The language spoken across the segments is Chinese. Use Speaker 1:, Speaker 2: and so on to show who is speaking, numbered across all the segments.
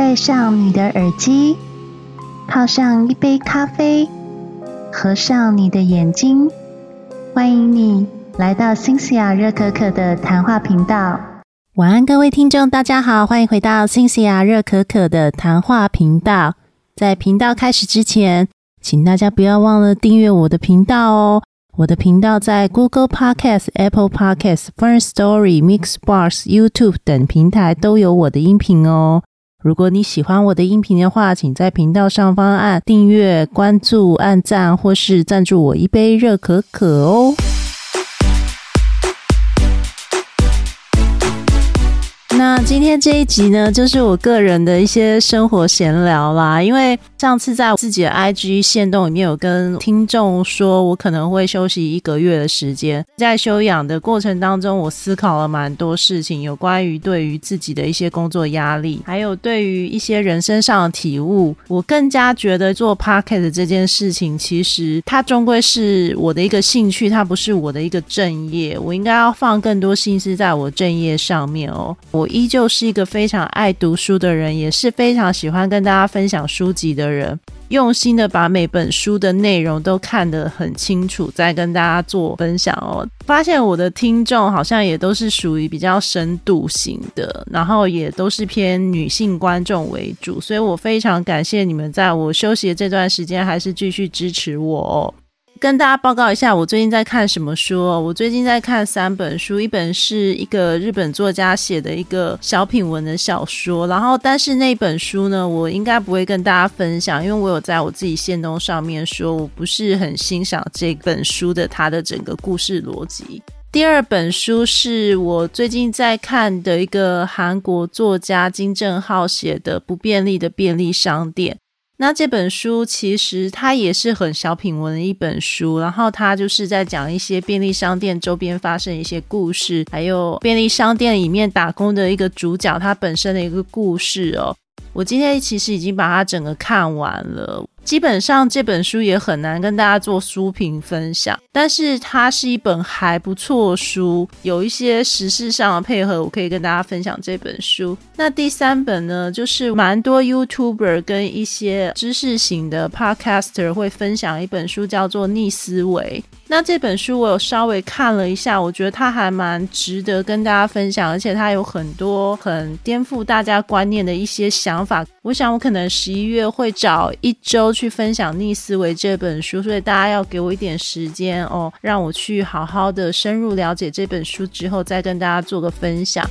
Speaker 1: 戴上你的耳机，泡上一杯咖啡，合上你的眼睛，欢迎你来到新西亚热可可的谈话频道。
Speaker 2: 晚安，各位听众，大家好，欢迎回到新西亚热可可的谈话频道。在频道开始之前，请大家不要忘了订阅我的频道哦。我的频道在 Google Podcast、Apple Podcast、First Story、Mixbox、YouTube 等平台都有我的音频哦。如果你喜欢我的音频的话，请在频道上方按订阅、关注、按赞，或是赞助我一杯热可可哦。那今天这一集呢，就是我个人的一些生活闲聊啦。因为上次在自己的 IG 线动里面有跟听众说，我可能会休息一个月的时间。在休养的过程当中，我思考了蛮多事情，有关于对于自己的一些工作压力，还有对于一些人生上的体悟。我更加觉得做 Pocket 这件事情，其实它终归是我的一个兴趣，它不是我的一个正业。我应该要放更多心思在我正业上面哦。我。依旧是一个非常爱读书的人，也是非常喜欢跟大家分享书籍的人，用心的把每本书的内容都看得很清楚，再跟大家做分享哦。发现我的听众好像也都是属于比较深度型的，然后也都是偏女性观众为主，所以我非常感谢你们在我休息的这段时间还是继续支持我哦。跟大家报告一下，我最近在看什么书？我最近在看三本书，一本是一个日本作家写的一个小品文的小说，然后但是那本书呢，我应该不会跟大家分享，因为我有在我自己线动上面说，我不是很欣赏这本书的它的整个故事逻辑。第二本书是我最近在看的一个韩国作家金正浩写的《不便利的便利商店》。那这本书其实它也是很小品文的一本书，然后它就是在讲一些便利商店周边发生一些故事，还有便利商店里面打工的一个主角他本身的一个故事哦。我今天其实已经把它整个看完了。基本上这本书也很难跟大家做书评分享，但是它是一本还不错书，有一些时事上的配合，我可以跟大家分享这本书。那第三本呢，就是蛮多 YouTuber 跟一些知识型的 Podcaster 会分享一本书，叫做《逆思维》。那这本书我有稍微看了一下，我觉得它还蛮值得跟大家分享，而且它有很多很颠覆大家观念的一些想法。我想我可能十一月会找一周去分享《逆思维》这本书，所以大家要给我一点时间哦，让我去好好的深入了解这本书之后，再跟大家做个分享。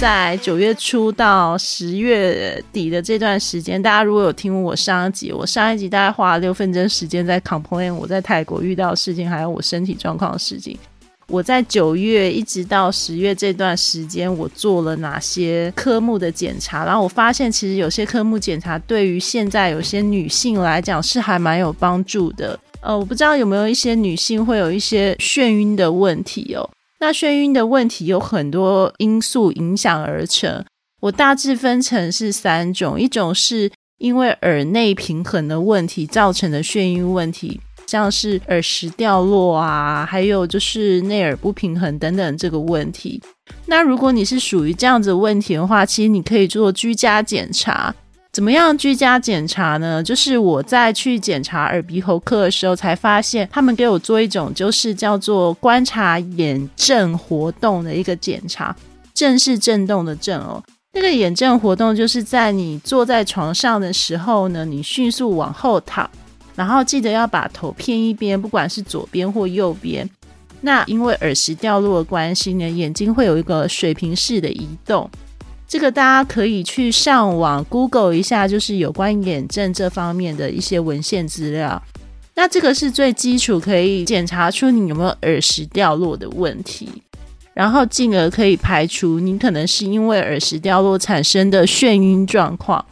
Speaker 2: 在九月初到十月底的这段时间，大家如果有听我上一集，我上一集大概花了六分钟时间在 complain 我在泰国遇到的事情，还有我身体状况的事情。我在九月一直到十月这段时间，我做了哪些科目的检查？然后我发现，其实有些科目检查对于现在有些女性来讲是还蛮有帮助的。呃，我不知道有没有一些女性会有一些眩晕的问题哦。那眩晕的问题有很多因素影响而成，我大致分成是三种，一种是因为耳内平衡的问题造成的眩晕问题，像是耳石掉落啊，还有就是内耳不平衡等等这个问题。那如果你是属于这样子问题的话，其实你可以做居家检查。怎么样居家检查呢？就是我在去检查耳鼻喉科的时候，才发现他们给我做一种就是叫做观察眼震活动的一个检查。震是震动的震哦，那个眼震活动就是在你坐在床上的时候呢，你迅速往后躺，然后记得要把头偏一边，不管是左边或右边。那因为耳石掉落的关系呢，眼睛会有一个水平式的移动。这个大家可以去上网 Google 一下，就是有关眼症这方面的一些文献资料。那这个是最基础，可以检查出你有没有耳石掉落的问题，然后进而可以排除你可能是因为耳石掉落产生的眩晕状况。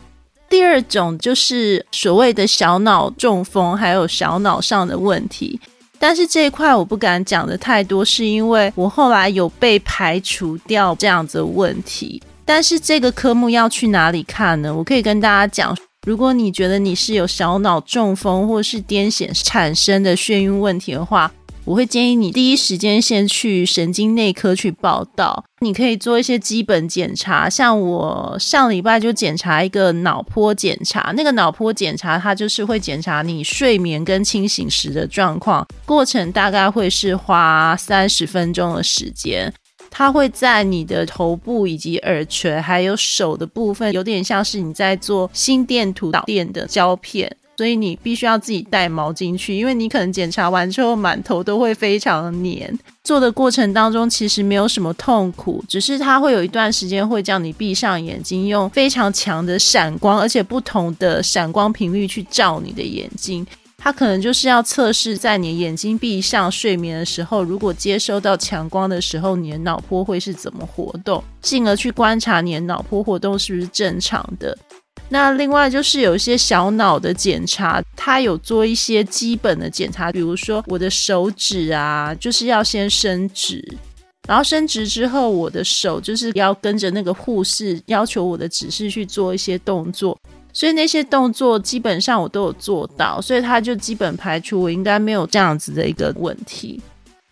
Speaker 2: 第二种就是所谓的小脑中风，还有小脑上的问题，但是这一块我不敢讲的太多，是因为我后来有被排除掉这样子的问题。但是这个科目要去哪里看呢？我可以跟大家讲，如果你觉得你是有小脑中风或是癫痫产生的眩晕问题的话，我会建议你第一时间先去神经内科去报道。你可以做一些基本检查，像我上礼拜就检查一个脑波检查。那个脑波检查，它就是会检查你睡眠跟清醒时的状况，过程大概会是花三十分钟的时间。它会在你的头部以及耳垂还有手的部分，有点像是你在做心电图导电的胶片。所以你必须要自己带毛巾去，因为你可能检查完之后满头都会非常黏。做的过程当中其实没有什么痛苦，只是它会有一段时间会叫你闭上眼睛，用非常强的闪光，而且不同的闪光频率去照你的眼睛。它可能就是要测试在你眼睛闭上睡眠的时候，如果接收到强光的时候，你的脑波会是怎么活动，进而去观察你的脑波活动是不是正常的。那另外就是有一些小脑的检查，它有做一些基本的检查，比如说我的手指啊，就是要先伸直，然后伸直之后，我的手就是要跟着那个护士要求我的指示去做一些动作，所以那些动作基本上我都有做到，所以他就基本排除我应该没有这样子的一个问题。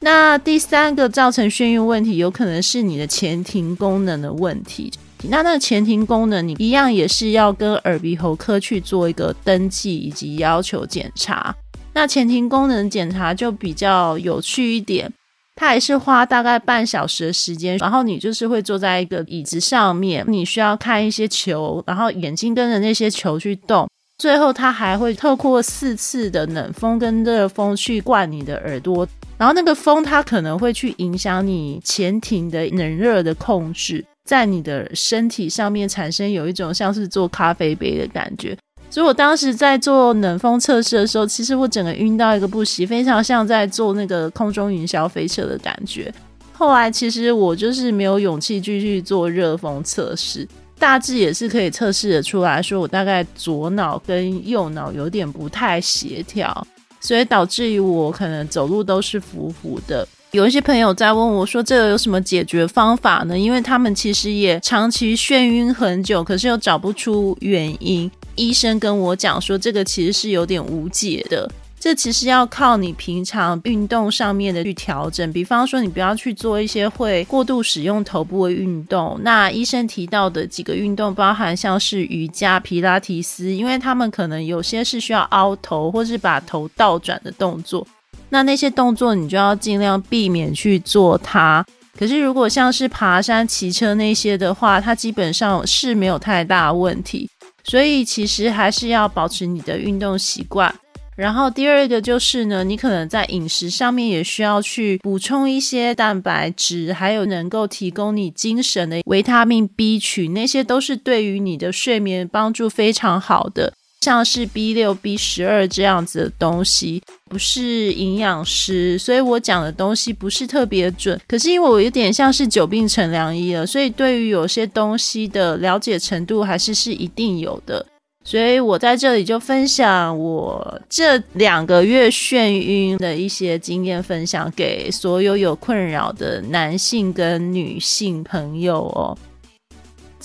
Speaker 2: 那第三个造成眩晕问题，有可能是你的前庭功能的问题。那那个前庭功能，你一样也是要跟耳鼻喉科去做一个登记以及要求检查。那前庭功能检查就比较有趣一点，它也是花大概半小时的时间，然后你就是会坐在一个椅子上面，你需要看一些球，然后眼睛跟着那些球去动。最后，它还会透过四次的冷风跟热风去灌你的耳朵，然后那个风它可能会去影响你前庭的冷热的控制。在你的身体上面产生有一种像是做咖啡杯的感觉，所以我当时在做冷风测试的时候，其实我整个晕到一个不行，非常像在做那个空中云霄飞车的感觉。后来其实我就是没有勇气继续做热风测试，大致也是可以测试的出来说，我大概左脑跟右脑有点不太协调，所以导致于我可能走路都是浮浮的。有一些朋友在问我，说这个有什么解决方法呢？因为他们其实也长期眩晕很久，可是又找不出原因。医生跟我讲说，这个其实是有点无解的。这其实要靠你平常运动上面的去调整。比方说，你不要去做一些会过度使用头部的运动。那医生提到的几个运动，包含像是瑜伽、皮拉提斯，因为他们可能有些是需要凹头或是把头倒转的动作。那那些动作你就要尽量避免去做它。可是如果像是爬山、骑车那些的话，它基本上是没有太大问题。所以其实还是要保持你的运动习惯。然后第二个就是呢，你可能在饮食上面也需要去补充一些蛋白质，还有能够提供你精神的维他命 B 群，那些都是对于你的睡眠帮助非常好的。像是 B 六、B 十二这样子的东西，不是营养师，所以我讲的东西不是特别准。可是因为我有点像是久病成良医了，所以对于有些东西的了解程度还是是一定有的。所以我在这里就分享我这两个月眩晕的一些经验分享给所有有困扰的男性跟女性朋友哦。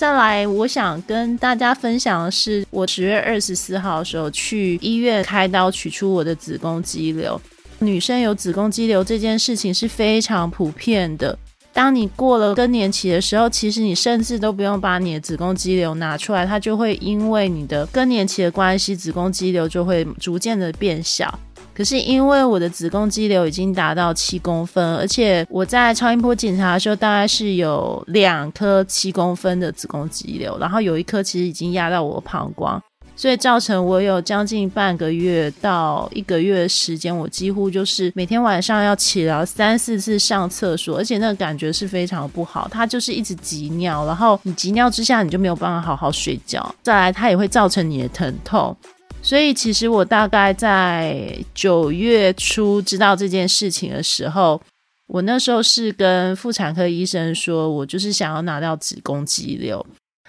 Speaker 2: 再来，我想跟大家分享的是，我十月二十四号的时候去医院开刀取出我的子宫肌瘤。女生有子宫肌瘤这件事情是非常普遍的。当你过了更年期的时候，其实你甚至都不用把你的子宫肌瘤拿出来，它就会因为你的更年期的关系，子宫肌瘤就会逐渐的变小。可是因为我的子宫肌瘤已经达到七公分，而且我在超音波检查的时候，大概是有两颗七公分的子宫肌瘤，然后有一颗其实已经压到我膀胱，所以造成我有将近半个月到一个月的时间，我几乎就是每天晚上要起来三四次上厕所，而且那个感觉是非常不好，它就是一直急尿，然后你急尿之下你就没有办法好好睡觉，再来它也会造成你的疼痛。所以其实我大概在九月初知道这件事情的时候，我那时候是跟妇产科医生说，我就是想要拿到子宫肌瘤。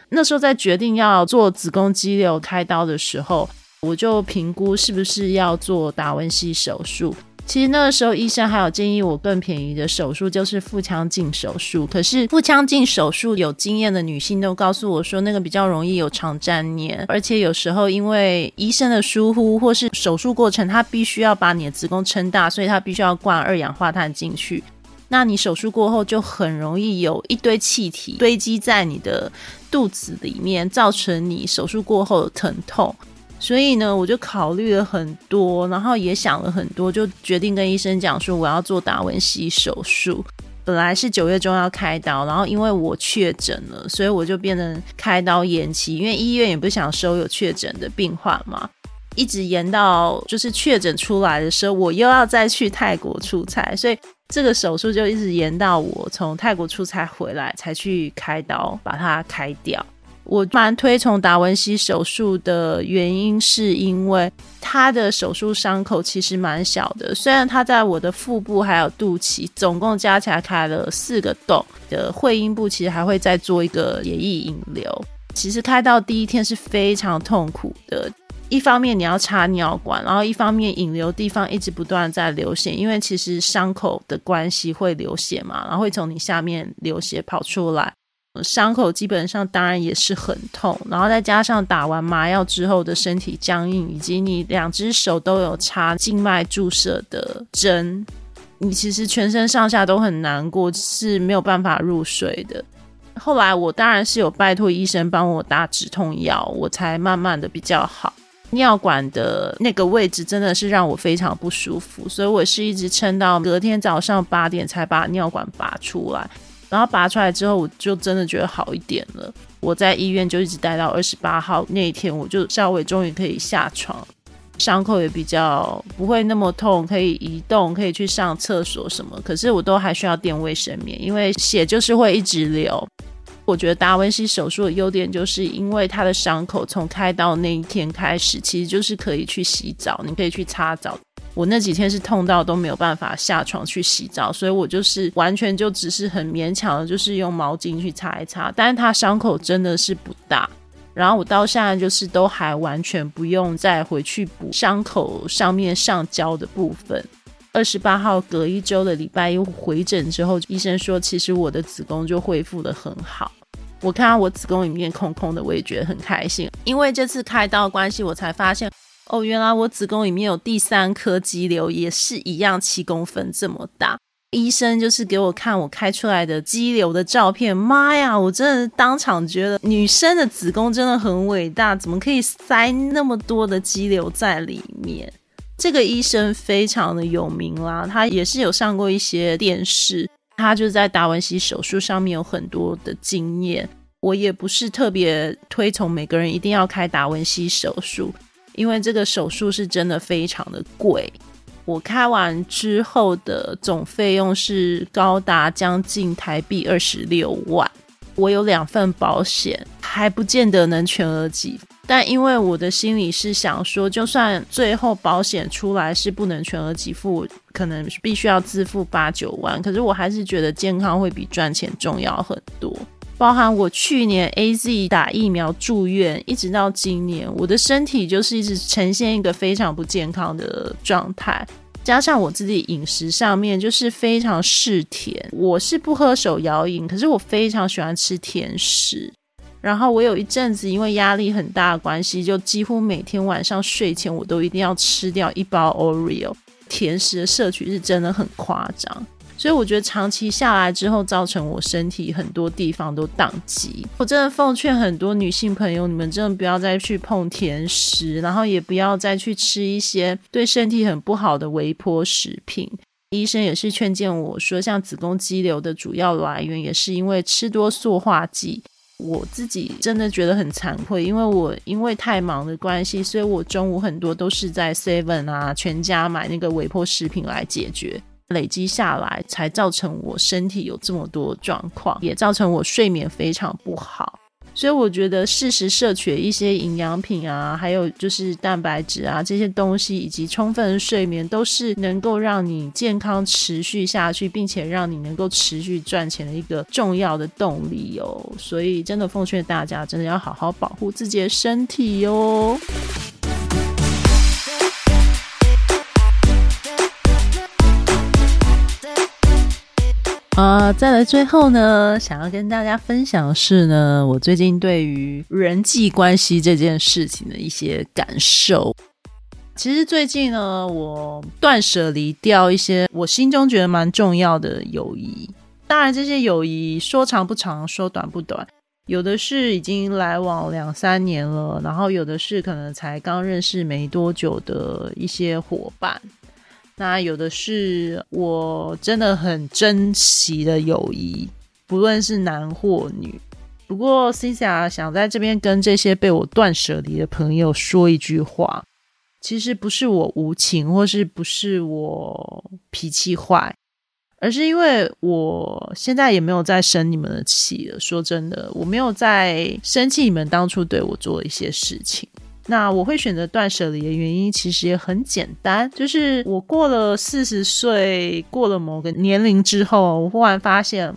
Speaker 2: 那时候在决定要做子宫肌瘤开刀的时候，我就评估是不是要做达文西手术。其实那个时候医生还有建议我更便宜的手术，就是腹腔镜手术。可是腹腔镜手术有经验的女性都告诉我说，那个比较容易有肠粘连，而且有时候因为医生的疏忽或是手术过程，他必须要把你的子宫撑大，所以他必须要灌二氧化碳进去。那你手术过后就很容易有一堆气体堆积在你的肚子里面，造成你手术过后的疼痛。所以呢，我就考虑了很多，然后也想了很多，就决定跟医生讲说我要做达文西手术。本来是九月中要开刀，然后因为我确诊了，所以我就变成开刀延期，因为医院也不想收有确诊的病患嘛。一直延到就是确诊出来的时候，我又要再去泰国出差，所以。这个手术就一直延到我从泰国出差回来才去开刀把它开掉。我蛮推崇达文西手术的原因，是因为他的手术伤口其实蛮小的。虽然他在我的腹部还有肚脐，总共加起来开了四个洞的会阴部，其实还会再做一个血液引流。其实开到第一天是非常痛苦的。一方面你要插尿管，然后一方面引流地方一直不断在流血，因为其实伤口的关系会流血嘛，然后会从你下面流血跑出来，伤口基本上当然也是很痛，然后再加上打完麻药之后的身体僵硬，以及你两只手都有插静脉注射的针，你其实全身上下都很难过，是没有办法入睡的。后来我当然是有拜托医生帮我打止痛药，我才慢慢的比较好。尿管的那个位置真的是让我非常不舒服，所以我是一直撑到隔天早上八点才把尿管拔出来。然后拔出来之后，我就真的觉得好一点了。我在医院就一直待到二十八号那一天，我就稍微终于可以下床，伤口也比较不会那么痛，可以移动，可以去上厕所什么。可是我都还需要垫卫生棉，因为血就是会一直流。我觉得达文西手术的优点，就是因为他的伤口从开刀那一天开始，其实就是可以去洗澡，你可以去擦澡。我那几天是痛到都没有办法下床去洗澡，所以我就是完全就只是很勉强的，就是用毛巾去擦一擦。但是他伤口真的是不大，然后我到现在就是都还完全不用再回去补伤口上面上胶的部分。二十八号隔一周的礼拜一回诊之后，医生说其实我的子宫就恢复的很好。我看到我子宫里面空空的，我也觉得很开心。因为这次开刀关系，我才发现哦，原来我子宫里面有第三颗肌瘤，也是一样七公分这么大。医生就是给我看我开出来的肌瘤的照片，妈呀，我真的当场觉得女生的子宫真的很伟大，怎么可以塞那么多的肌瘤在里面？这个医生非常的有名啦，他也是有上过一些电视。他就在达文西手术上面有很多的经验，我也不是特别推崇每个人一定要开达文西手术，因为这个手术是真的非常的贵。我开完之后的总费用是高达将近台币二十六万，我有两份保险，还不见得能全额给。但因为我的心里是想说，就算最后保险出来是不能全额给付，可能必须要自付八九万，可是我还是觉得健康会比赚钱重要很多。包含我去年 A Z 打疫苗住院，一直到今年，我的身体就是一直呈现一个非常不健康的状态，加上我自己饮食上面就是非常嗜甜，我是不喝手摇饮，可是我非常喜欢吃甜食。然后我有一阵子因为压力很大的关系，就几乎每天晚上睡前我都一定要吃掉一包 Oreo 甜食的摄取是真的很夸张，所以我觉得长期下来之后，造成我身体很多地方都宕机。我真的奉劝很多女性朋友，你们真的不要再去碰甜食，然后也不要再去吃一些对身体很不好的微波食品。医生也是劝谏我说，像子宫肌瘤的主要来源也是因为吃多塑化剂。我自己真的觉得很惭愧，因为我因为太忙的关系，所以我中午很多都是在 Seven 啊、全家买那个微波食品来解决，累积下来才造成我身体有这么多状况，也造成我睡眠非常不好。所以我觉得适时摄取一些营养品啊，还有就是蛋白质啊这些东西，以及充分的睡眠，都是能够让你健康持续下去，并且让你能够持续赚钱的一个重要的动力哦。所以真的奉劝大家，真的要好好保护自己的身体哟。啊，再来最后呢，想要跟大家分享的是呢，我最近对于人际关系这件事情的一些感受。其实最近呢，我断舍离掉一些我心中觉得蛮重要的友谊。当然，这些友谊说长不长，说短不短，有的是已经来往两三年了，然后有的是可能才刚认识没多久的一些伙伴。那有的是我真的很珍惜的友谊，不论是男或女。不过，Cynthia 想在这边跟这些被我断舍离的朋友说一句话：，其实不是我无情，或是不是我脾气坏，而是因为我现在也没有再生你们的气了。说真的，我没有再生气你们当初对我做一些事情。那我会选择断舍离的原因，其实也很简单，就是我过了四十岁，过了某个年龄之后，我忽然发现，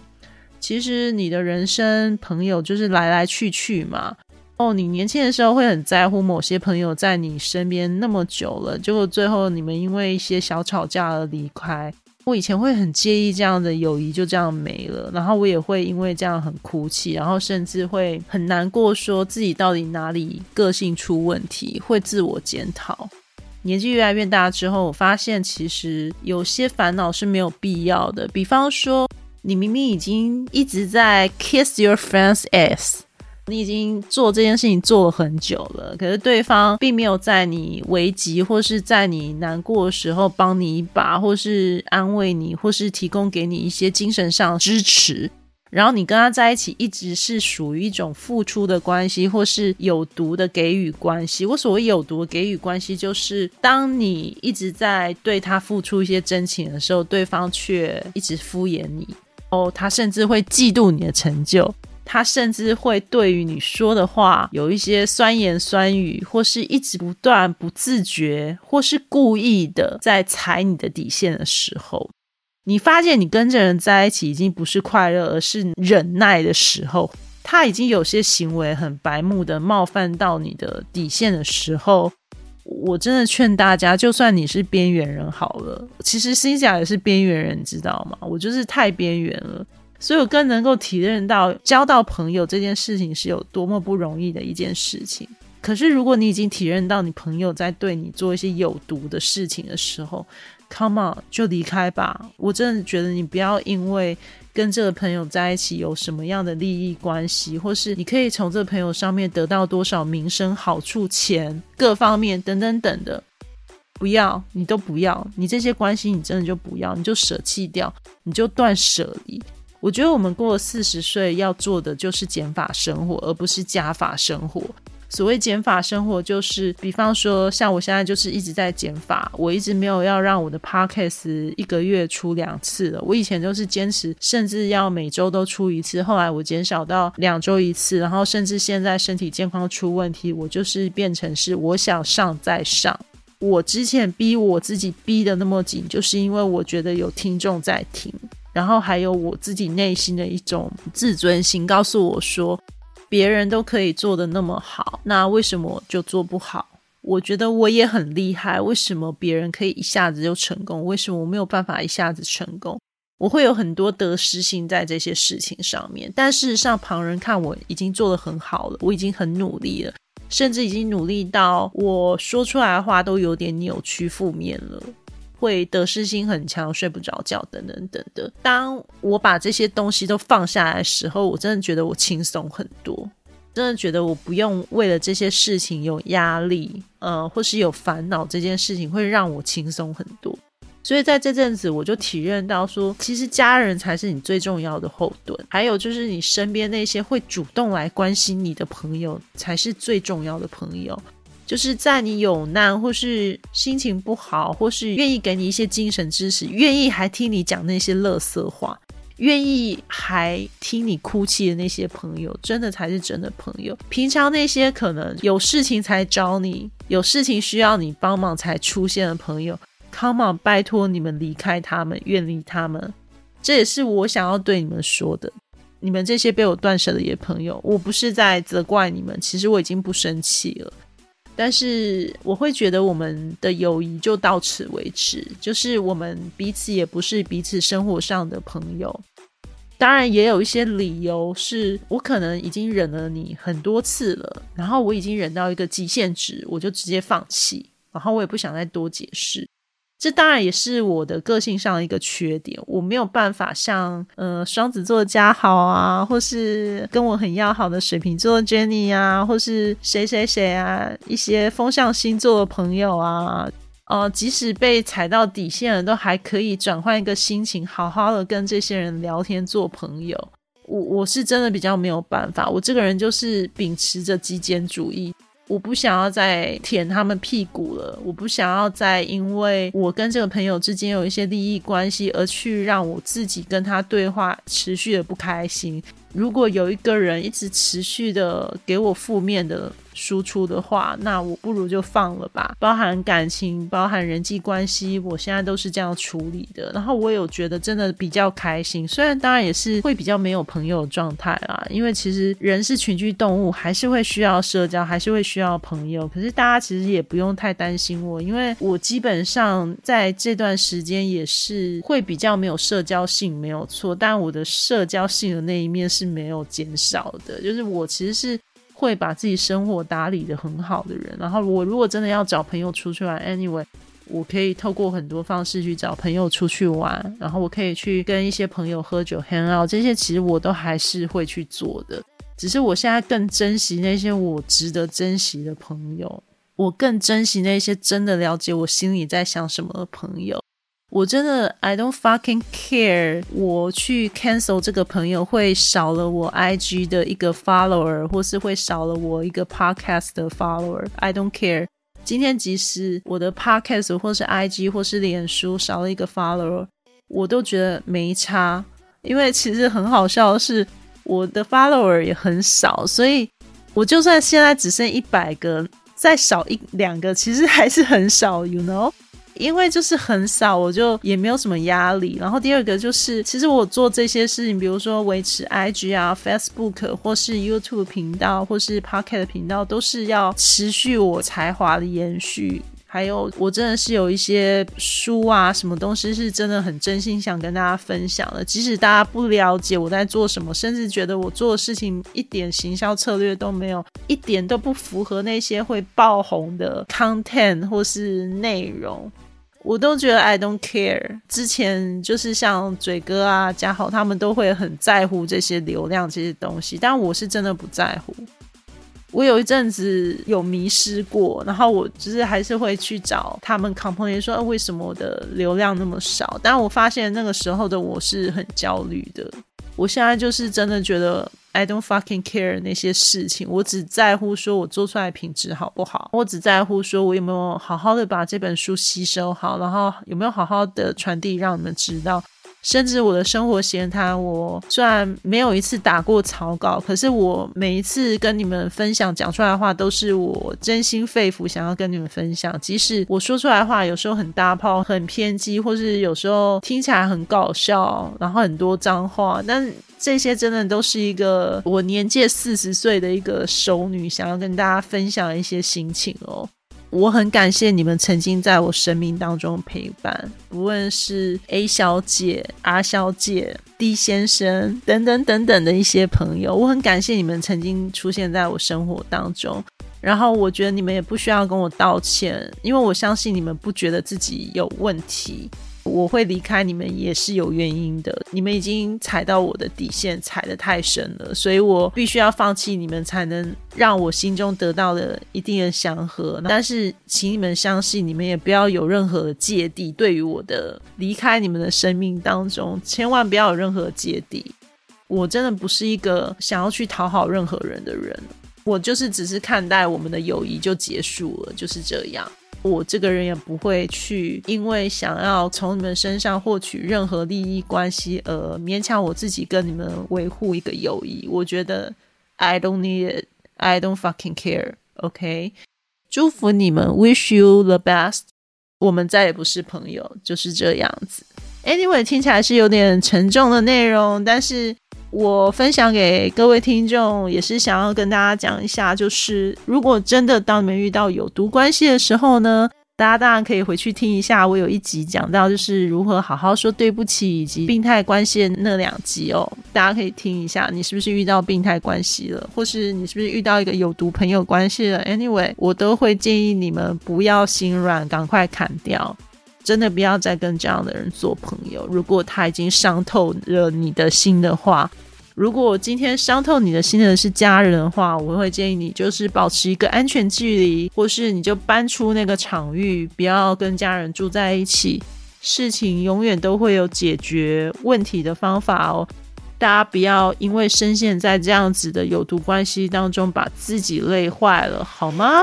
Speaker 2: 其实你的人生朋友就是来来去去嘛。哦，你年轻的时候会很在乎某些朋友在你身边那么久了，结果最后你们因为一些小吵架而离开。我以前会很介意这样的友谊就这样没了，然后我也会因为这样很哭泣，然后甚至会很难过，说自己到底哪里个性出问题，会自我检讨。年纪越来越大之后，我发现其实有些烦恼是没有必要的。比方说，你明明已经一直在 kiss your friend's ass。你已经做这件事情做了很久了，可是对方并没有在你危急或是在你难过的时候帮你一把，或是安慰你，或是提供给你一些精神上支持。然后你跟他在一起，一直是属于一种付出的关系，或是有毒的给予关系。我所谓有毒的给予关系，就是当你一直在对他付出一些真情的时候，对方却一直敷衍你。哦，他甚至会嫉妒你的成就。他甚至会对于你说的话有一些酸言酸语，或是一直不断不自觉，或是故意的在踩你的底线的时候，你发现你跟这人在一起已经不是快乐，而是忍耐的时候，他已经有些行为很白目的冒犯到你的底线的时候，我真的劝大家，就算你是边缘人好了，其实心想也是边缘人，知道吗？我就是太边缘了。所以我更能够体认到交到朋友这件事情是有多么不容易的一件事情。可是如果你已经体认到你朋友在对你做一些有毒的事情的时候，Come on，就离开吧。我真的觉得你不要因为跟这个朋友在一起有什么样的利益关系，或是你可以从这个朋友上面得到多少名声、好处、钱各方面等等等的，不要，你都不要。你这些关系你真的就不要，你就舍弃掉，你就断舍离。我觉得我们过了四十岁要做的就是减法生活，而不是加法生活。所谓减法生活，就是比方说，像我现在就是一直在减法，我一直没有要让我的 podcast 一个月出两次了。我以前都是坚持，甚至要每周都出一次，后来我减少到两周一次，然后甚至现在身体健康出问题，我就是变成是我想上再上。我之前逼我自己逼的那么紧，就是因为我觉得有听众在听。然后还有我自己内心的一种自尊心，告诉我说，别人都可以做的那么好，那为什么就做不好？我觉得我也很厉害，为什么别人可以一下子就成功？为什么我没有办法一下子成功？我会有很多得失心在这些事情上面。但事实上，旁人看我已经做得很好了，我已经很努力了，甚至已经努力到我说出来的话都有点扭曲负面了。会得失心很强，睡不着觉，等等等的。当我把这些东西都放下来的时候，我真的觉得我轻松很多，真的觉得我不用为了这些事情有压力，呃，或是有烦恼。这件事情会让我轻松很多。所以在这阵子，我就体认到说，其实家人才是你最重要的后盾，还有就是你身边那些会主动来关心你的朋友，才是最重要的朋友。就是在你有难，或是心情不好，或是愿意给你一些精神支持，愿意还听你讲那些乐色话，愿意还听你哭泣的那些朋友，真的才是真的朋友。平常那些可能有事情才找你，有事情需要你帮忙才出现的朋友，Come on，拜托你们离开他们，远离他们。这也是我想要对你们说的。你们这些被我断舍离的朋友，我不是在责怪你们，其实我已经不生气了。但是我会觉得我们的友谊就到此为止，就是我们彼此也不是彼此生活上的朋友。当然也有一些理由是我可能已经忍了你很多次了，然后我已经忍到一个极限值，我就直接放弃，然后我也不想再多解释。这当然也是我的个性上的一个缺点，我没有办法像呃双子座嘉豪啊，或是跟我很要好的水瓶座 Jenny 啊，或是谁谁谁啊，一些风象星座的朋友啊。呃，即使被踩到底线了，都还可以转换一个心情，好好的跟这些人聊天做朋友。我我是真的比较没有办法，我这个人就是秉持着极简主义，我不想要再舔他们屁股了，我不想要再因为我跟这个朋友之间有一些利益关系而去让我自己跟他对话持续的不开心。如果有一个人一直持续的给我负面的。输出的话，那我不如就放了吧。包含感情，包含人际关系，我现在都是这样处理的。然后我有觉得真的比较开心，虽然当然也是会比较没有朋友的状态啦。因为其实人是群居动物，还是会需要社交，还是会需要朋友。可是大家其实也不用太担心我，因为我基本上在这段时间也是会比较没有社交性，没有错。但我的社交性的那一面是没有减少的，就是我其实是。会把自己生活打理的很好的人，然后我如果真的要找朋友出去玩，anyway，我可以透过很多方式去找朋友出去玩，然后我可以去跟一些朋友喝酒 hang out，这些其实我都还是会去做的，只是我现在更珍惜那些我值得珍惜的朋友，我更珍惜那些真的了解我心里在想什么的朋友。我真的，I don't fucking care。我去 cancel 这个朋友会少了我 IG 的一个 follower，或是会少了我一个 podcast 的 follower。I don't care。今天即使我的 podcast 或是 IG 或是脸书少了一个 follower，我都觉得没差。因为其实很好笑的是，我的 follower 也很少，所以我就算现在只剩一百个，再少一两个，其实还是很少，you know。因为就是很少，我就也没有什么压力。然后第二个就是，其实我做这些事情，比如说维持 IG 啊、Facebook 或是 YouTube 频道或是 Pocket 频道，都是要持续我才华的延续。还有，我真的是有一些书啊，什么东西是真的很真心想跟大家分享的。即使大家不了解我在做什么，甚至觉得我做的事情一点行销策略都没有，一点都不符合那些会爆红的 content 或是内容。我都觉得 I don't care。之前就是像嘴哥啊、嘉豪他们都会很在乎这些流量这些东西，但我是真的不在乎。我有一阵子有迷失过，然后我就是还是会去找他们 complain 说为什么我的流量那么少，但我发现那个时候的我是很焦虑的。我现在就是真的觉得。I don't fucking care 那些事情，我只在乎说我做出来品质好不好，我只在乎说我有没有好好的把这本书吸收好，然后有没有好好的传递让你们知道。甚至我的生活闲谈，我虽然没有一次打过草稿，可是我每一次跟你们分享讲出来的话，都是我真心肺腑想要跟你们分享。即使我说出来的话有时候很大炮、很偏激，或是有时候听起来很搞笑，然后很多脏话，但这些真的都是一个我年届四十岁的一个熟女想要跟大家分享一些心情哦。我很感谢你们曾经在我生命当中陪伴，不论是 A 小姐、R 小姐、D 先生等等等等的一些朋友，我很感谢你们曾经出现在我生活当中。然后我觉得你们也不需要跟我道歉，因为我相信你们不觉得自己有问题。我会离开你们也是有原因的，你们已经踩到我的底线，踩得太深了，所以我必须要放弃你们，才能让我心中得到了一定的祥和。但是，请你们相信，你们也不要有任何芥蒂，对于我的离开你们的生命当中，千万不要有任何芥蒂。我真的不是一个想要去讨好任何人的人，我就是只是看待我们的友谊就结束了，就是这样。我这个人也不会去，因为想要从你们身上获取任何利益关系而勉强我自己跟你们维护一个友谊。我觉得 I don't need it, I don't fucking care. OK，祝福你们，Wish you the best。我们再也不是朋友，就是这样子。Anyway，听起来是有点沉重的内容，但是。我分享给各位听众，也是想要跟大家讲一下，就是如果真的当你们遇到有毒关系的时候呢，大家当然可以回去听一下，我有一集讲到就是如何好好说对不起以及病态关系的那两集哦，大家可以听一下，你是不是遇到病态关系了，或是你是不是遇到一个有毒朋友关系了？Anyway，我都会建议你们不要心软，赶快砍掉，真的不要再跟这样的人做朋友。如果他已经伤透了你的心的话。如果今天伤透你的心的是家人的话，我会建议你就是保持一个安全距离，或是你就搬出那个场域，不要跟家人住在一起。事情永远都会有解决问题的方法哦，大家不要因为深陷在这样子的有毒关系当中，把自己累坏了，好吗？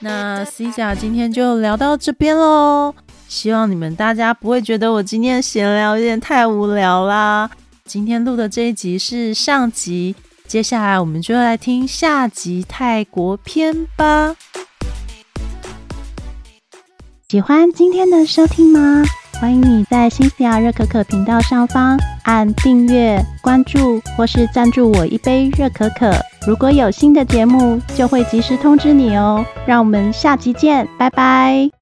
Speaker 2: 那 C 甲今天就聊到这边喽。希望你们大家不会觉得我今天闲聊有点太无聊啦。今天录的这一集是上集，接下来我们就来听下集泰国篇吧。
Speaker 1: 喜欢今天的收听吗？欢迎你在新西亚热可可频道上方按订阅、关注或是赞助我一杯热可可。如果有新的节目，就会及时通知你哦。让我们下集见，拜拜。